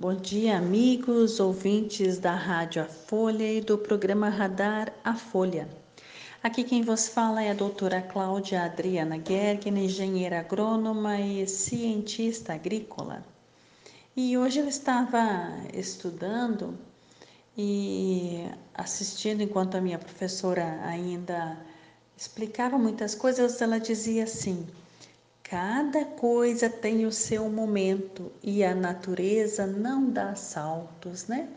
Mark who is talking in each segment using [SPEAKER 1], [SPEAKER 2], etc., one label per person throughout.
[SPEAKER 1] Bom dia, amigos, ouvintes da Rádio A Folha e do programa Radar A Folha. Aqui quem vos fala é a doutora Cláudia Adriana Gergen, engenheira agrônoma e cientista agrícola. E hoje eu estava estudando e assistindo enquanto a minha professora ainda explicava muitas coisas, ela dizia assim: Cada coisa tem o seu momento e a natureza não dá saltos, né?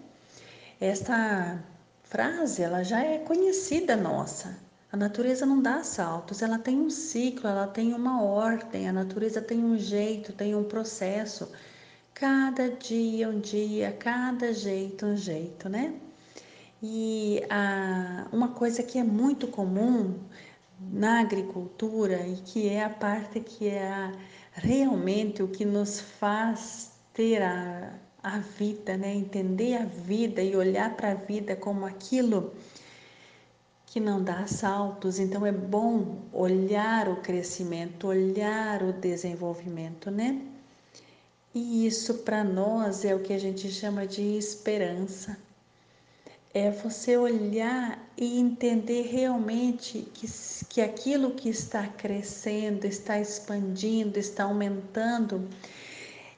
[SPEAKER 1] Esta frase, ela já é conhecida nossa. A natureza não dá saltos, ela tem um ciclo, ela tem uma ordem, a natureza tem um jeito, tem um processo. Cada dia um dia, cada jeito um jeito, né? E a, uma coisa que é muito comum na agricultura e que é a parte que é a, realmente o que nos faz ter a, a vida, né? entender a vida e olhar para a vida como aquilo que não dá saltos. Então é bom olhar o crescimento, olhar o desenvolvimento, né? E isso para nós é o que a gente chama de esperança é você olhar e entender realmente que, que aquilo que está crescendo, está expandindo, está aumentando,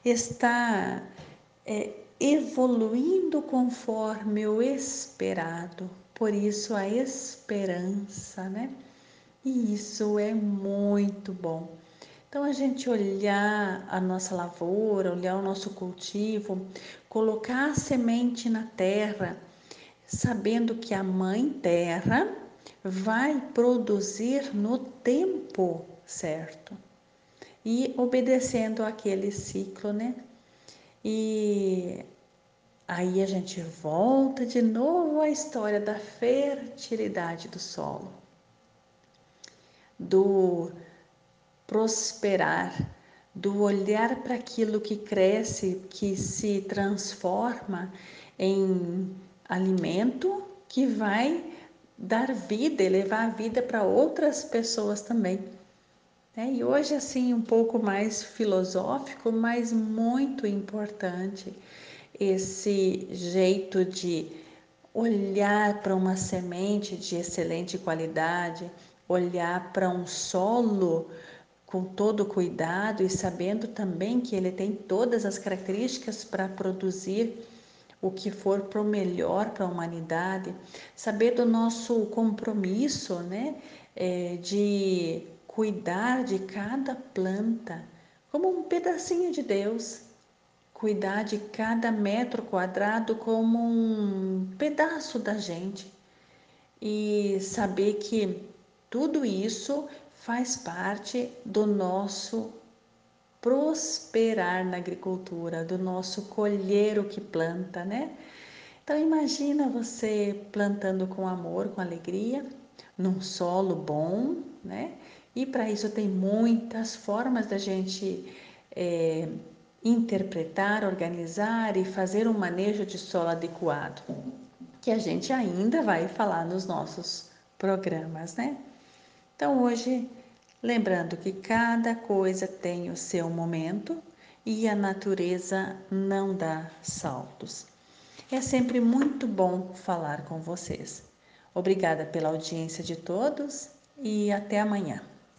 [SPEAKER 1] está é, evoluindo conforme o esperado. Por isso a esperança, né? E isso é muito bom. Então a gente olhar a nossa lavoura, olhar o nosso cultivo, colocar a semente na terra sabendo que a Mãe Terra vai produzir no tempo certo e obedecendo aquele ciclo, né? E aí a gente volta de novo à história da fertilidade do solo, do prosperar, do olhar para aquilo que cresce, que se transforma em alimento que vai dar vida e levar a vida para outras pessoas também. É, e hoje, assim, um pouco mais filosófico, mas muito importante esse jeito de olhar para uma semente de excelente qualidade, olhar para um solo com todo cuidado e sabendo também que ele tem todas as características para produzir o que for para o melhor para a humanidade, saber do nosso compromisso, né, é, de cuidar de cada planta como um pedacinho de Deus, cuidar de cada metro quadrado como um pedaço da gente e saber que tudo isso faz parte do nosso prosperar na agricultura, do nosso colher o que planta, né? Então imagina você plantando com amor, com alegria, num solo bom, né? E para isso tem muitas formas da gente é, interpretar, organizar e fazer um manejo de solo adequado, que a gente ainda vai falar nos nossos programas, né? Então hoje Lembrando que cada coisa tem o seu momento e a natureza não dá saltos. É sempre muito bom falar com vocês. Obrigada pela audiência de todos e até amanhã.